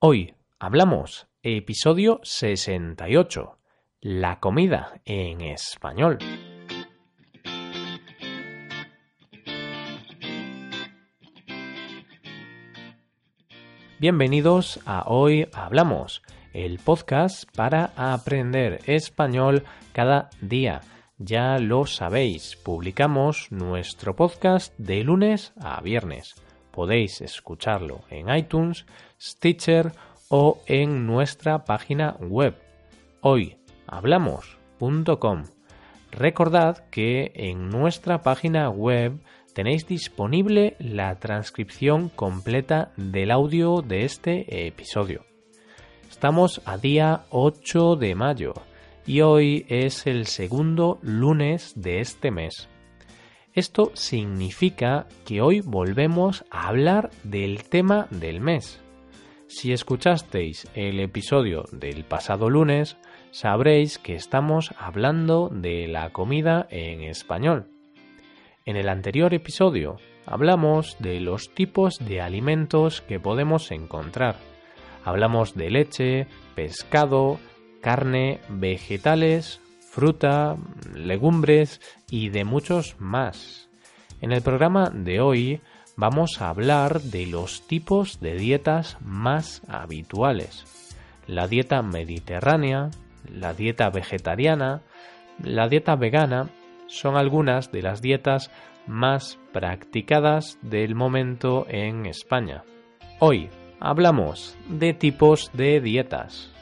Hoy hablamos episodio 68, la comida en español. Bienvenidos a Hoy Hablamos, el podcast para aprender español cada día. Ya lo sabéis, publicamos nuestro podcast de lunes a viernes. Podéis escucharlo en iTunes, Stitcher o en nuestra página web hoyhablamos.com. Recordad que en nuestra página web tenéis disponible la transcripción completa del audio de este episodio. Estamos a día 8 de mayo y hoy es el segundo lunes de este mes. Esto significa que hoy volvemos a hablar del tema del mes. Si escuchasteis el episodio del pasado lunes, sabréis que estamos hablando de la comida en español. En el anterior episodio hablamos de los tipos de alimentos que podemos encontrar. Hablamos de leche, pescado, carne, vegetales, fruta, legumbres y de muchos más. En el programa de hoy vamos a hablar de los tipos de dietas más habituales. La dieta mediterránea, la dieta vegetariana, la dieta vegana son algunas de las dietas más practicadas del momento en España. Hoy hablamos de tipos de dietas.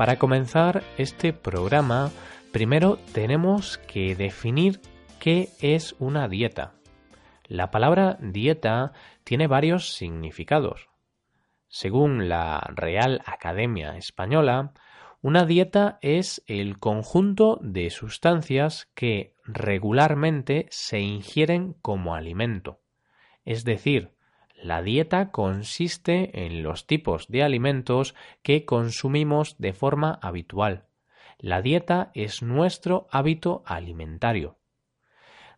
Para comenzar este programa, primero tenemos que definir qué es una dieta. La palabra dieta tiene varios significados. Según la Real Academia Española, una dieta es el conjunto de sustancias que regularmente se ingieren como alimento, es decir, la dieta consiste en los tipos de alimentos que consumimos de forma habitual. La dieta es nuestro hábito alimentario.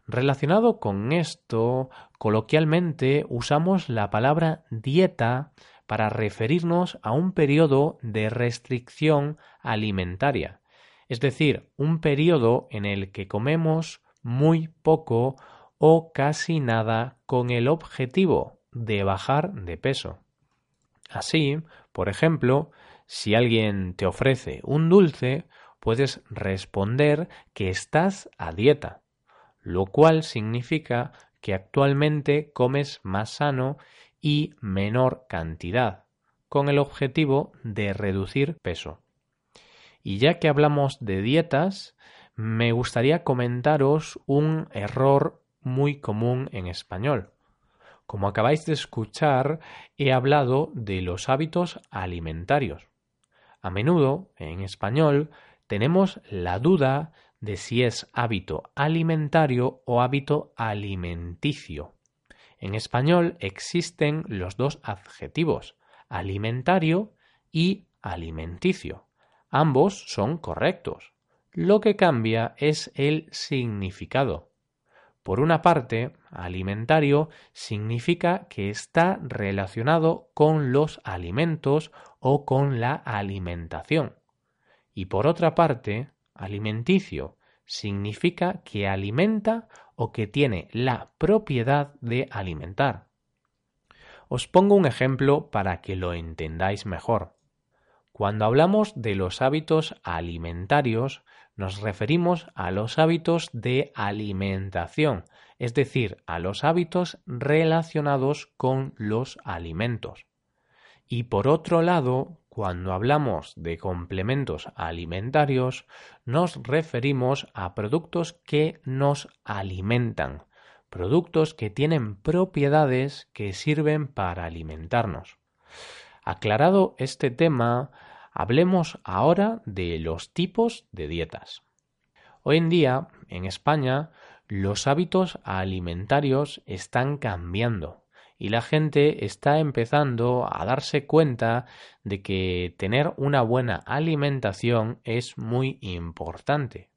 Relacionado con esto, coloquialmente usamos la palabra dieta para referirnos a un periodo de restricción alimentaria, es decir, un periodo en el que comemos muy poco o casi nada con el objetivo de bajar de peso. Así, por ejemplo, si alguien te ofrece un dulce, puedes responder que estás a dieta, lo cual significa que actualmente comes más sano y menor cantidad, con el objetivo de reducir peso. Y ya que hablamos de dietas, me gustaría comentaros un error muy común en español. Como acabáis de escuchar, he hablado de los hábitos alimentarios. A menudo, en español, tenemos la duda de si es hábito alimentario o hábito alimenticio. En español existen los dos adjetivos, alimentario y alimenticio. Ambos son correctos. Lo que cambia es el significado. Por una parte, alimentario significa que está relacionado con los alimentos o con la alimentación. Y por otra parte, alimenticio significa que alimenta o que tiene la propiedad de alimentar. Os pongo un ejemplo para que lo entendáis mejor. Cuando hablamos de los hábitos alimentarios, nos referimos a los hábitos de alimentación, es decir, a los hábitos relacionados con los alimentos. Y por otro lado, cuando hablamos de complementos alimentarios, nos referimos a productos que nos alimentan, productos que tienen propiedades que sirven para alimentarnos. Aclarado este tema, Hablemos ahora de los tipos de dietas. Hoy en día, en España, los hábitos alimentarios están cambiando y la gente está empezando a darse cuenta de que tener una buena alimentación es muy importante.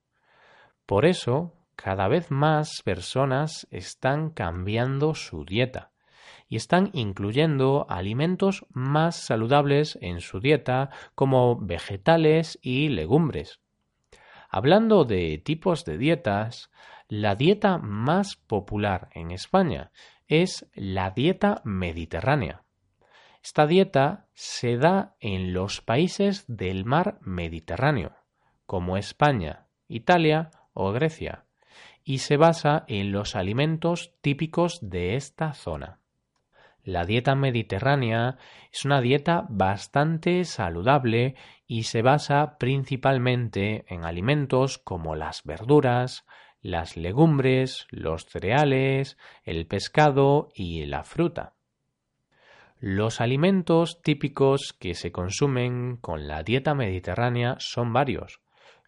Por eso, cada vez más personas están cambiando su dieta y están incluyendo alimentos más saludables en su dieta como vegetales y legumbres. Hablando de tipos de dietas, la dieta más popular en España es la dieta mediterránea. Esta dieta se da en los países del mar Mediterráneo, como España, Italia o Grecia, y se basa en los alimentos típicos de esta zona. La dieta mediterránea es una dieta bastante saludable y se basa principalmente en alimentos como las verduras, las legumbres, los cereales, el pescado y la fruta. Los alimentos típicos que se consumen con la dieta mediterránea son varios.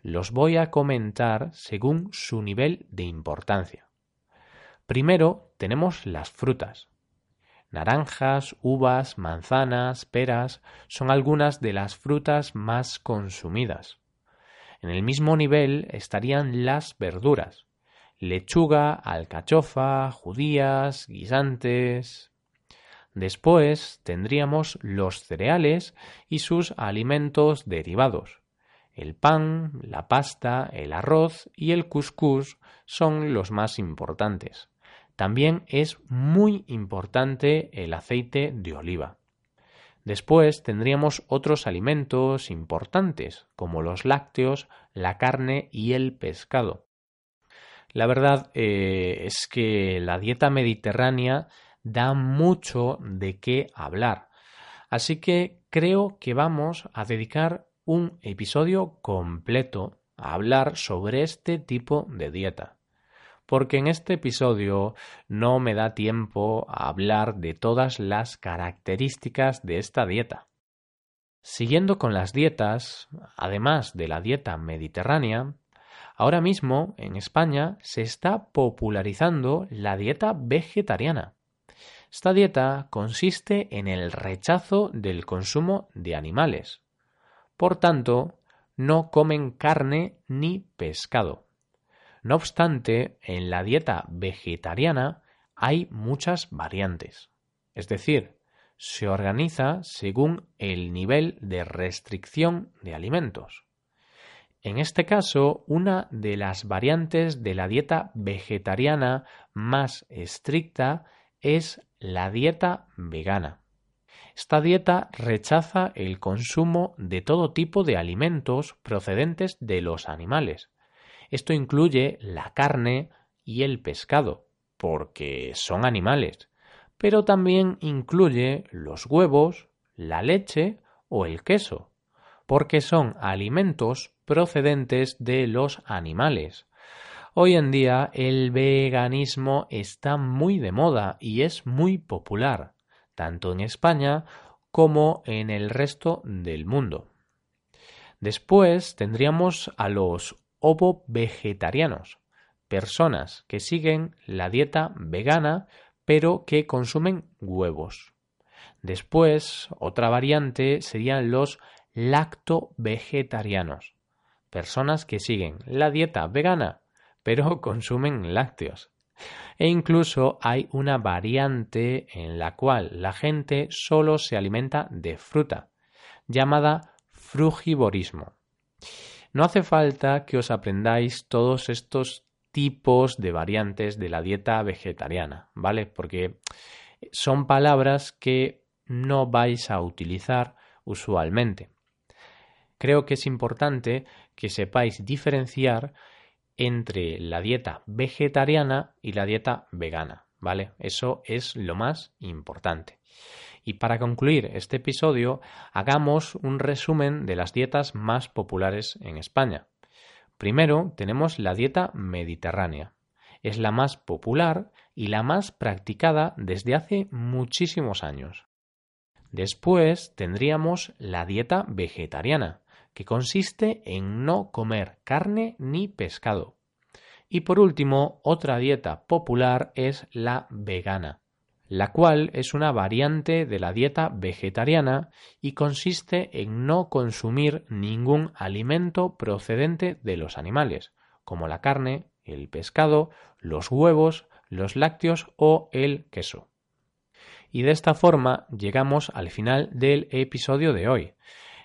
Los voy a comentar según su nivel de importancia. Primero tenemos las frutas. Naranjas, uvas, manzanas, peras son algunas de las frutas más consumidas. En el mismo nivel estarían las verduras lechuga, alcachofa, judías, guisantes. Después tendríamos los cereales y sus alimentos derivados. El pan, la pasta, el arroz y el cuscús son los más importantes. También es muy importante el aceite de oliva. Después tendríamos otros alimentos importantes, como los lácteos, la carne y el pescado. La verdad eh, es que la dieta mediterránea da mucho de qué hablar. Así que creo que vamos a dedicar un episodio completo a hablar sobre este tipo de dieta. Porque en este episodio no me da tiempo a hablar de todas las características de esta dieta. Siguiendo con las dietas, además de la dieta mediterránea, Ahora mismo en España se está popularizando la dieta vegetariana. Esta dieta consiste en el rechazo del consumo de animales. Por tanto, no comen carne ni pescado. No obstante, en la dieta vegetariana hay muchas variantes. Es decir, se organiza según el nivel de restricción de alimentos. En este caso, una de las variantes de la dieta vegetariana más estricta es la dieta vegana. Esta dieta rechaza el consumo de todo tipo de alimentos procedentes de los animales. Esto incluye la carne y el pescado, porque son animales, pero también incluye los huevos, la leche o el queso, porque son alimentos procedentes de los animales. Hoy en día el veganismo está muy de moda y es muy popular, tanto en España como en el resto del mundo. Después tendríamos a los ovo-vegetarianos, personas que siguen la dieta vegana pero que consumen huevos. Después, otra variante serían los lacto-vegetarianos, personas que siguen la dieta vegana, pero consumen lácteos. E incluso hay una variante en la cual la gente solo se alimenta de fruta, llamada frugivorismo. No hace falta que os aprendáis todos estos tipos de variantes de la dieta vegetariana, ¿vale? Porque son palabras que no vais a utilizar usualmente. Creo que es importante que sepáis diferenciar entre la dieta vegetariana y la dieta vegana, ¿vale? Eso es lo más importante. Y para concluir este episodio, hagamos un resumen de las dietas más populares en España. Primero tenemos la dieta mediterránea. Es la más popular y la más practicada desde hace muchísimos años. Después tendríamos la dieta vegetariana, que consiste en no comer carne ni pescado. Y por último, otra dieta popular es la vegana. La cual es una variante de la dieta vegetariana y consiste en no consumir ningún alimento procedente de los animales, como la carne, el pescado, los huevos, los lácteos o el queso. Y de esta forma llegamos al final del episodio de hoy.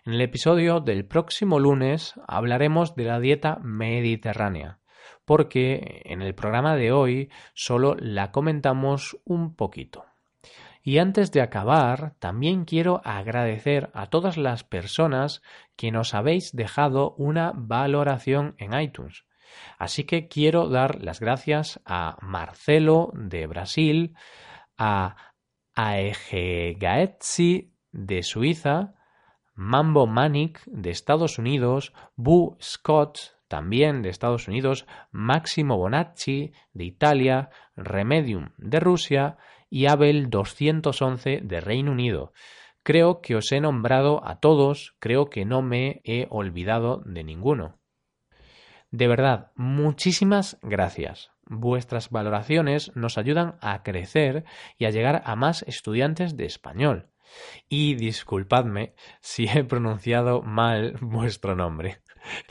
En el episodio del próximo lunes hablaremos de la dieta mediterránea, porque en el programa de hoy solo la comentamos un poquito. Y antes de acabar, también quiero agradecer a todas las personas que nos habéis dejado una valoración en iTunes. Así que quiero dar las gracias a Marcelo de Brasil, a Aegegaetzi de Suiza, Mambo Manic de Estados Unidos, Bu Scott también de Estados Unidos, Máximo Bonacci de Italia, Remedium de Rusia y Abel 211 de Reino Unido. Creo que os he nombrado a todos, creo que no me he olvidado de ninguno. De verdad, muchísimas gracias. Vuestras valoraciones nos ayudan a crecer y a llegar a más estudiantes de español. Y disculpadme si he pronunciado mal vuestro nombre.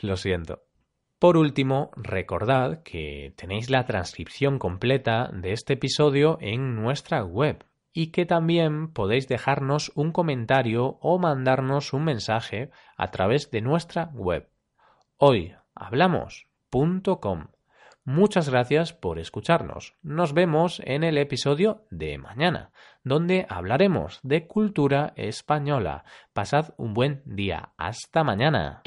Lo siento. Por último, recordad que tenéis la transcripción completa de este episodio en nuestra web y que también podéis dejarnos un comentario o mandarnos un mensaje a través de nuestra web hoyhablamos.com. Muchas gracias por escucharnos. Nos vemos en el episodio de mañana, donde hablaremos de cultura española. Pasad un buen día. Hasta mañana.